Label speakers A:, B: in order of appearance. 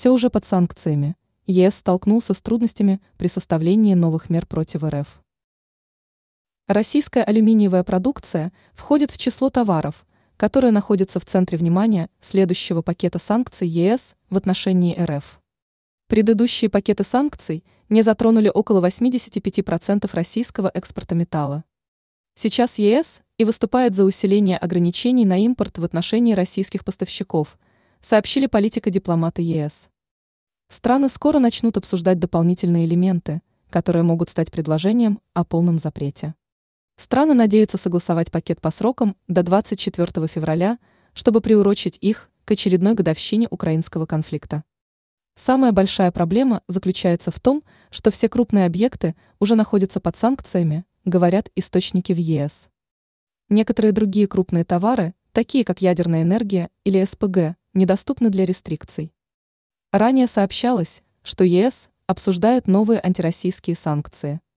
A: все уже под санкциями. ЕС столкнулся с трудностями при составлении новых мер против РФ. Российская алюминиевая продукция входит в число товаров, которые находятся в центре внимания следующего пакета санкций ЕС в отношении РФ. Предыдущие пакеты санкций не затронули около 85% российского экспорта металла. Сейчас ЕС и выступает за усиление ограничений на импорт в отношении российских поставщиков, сообщили политико-дипломаты ЕС. Страны скоро начнут обсуждать дополнительные элементы, которые могут стать предложением о полном запрете. Страны надеются согласовать пакет по срокам до 24 февраля, чтобы приурочить их к очередной годовщине украинского конфликта. Самая большая проблема заключается в том, что все крупные объекты уже находятся под санкциями, говорят источники в ЕС. Некоторые другие крупные товары, такие как ядерная энергия или СПГ, недоступны для рестрикций. Ранее сообщалось, что ЕС обсуждает новые антироссийские санкции –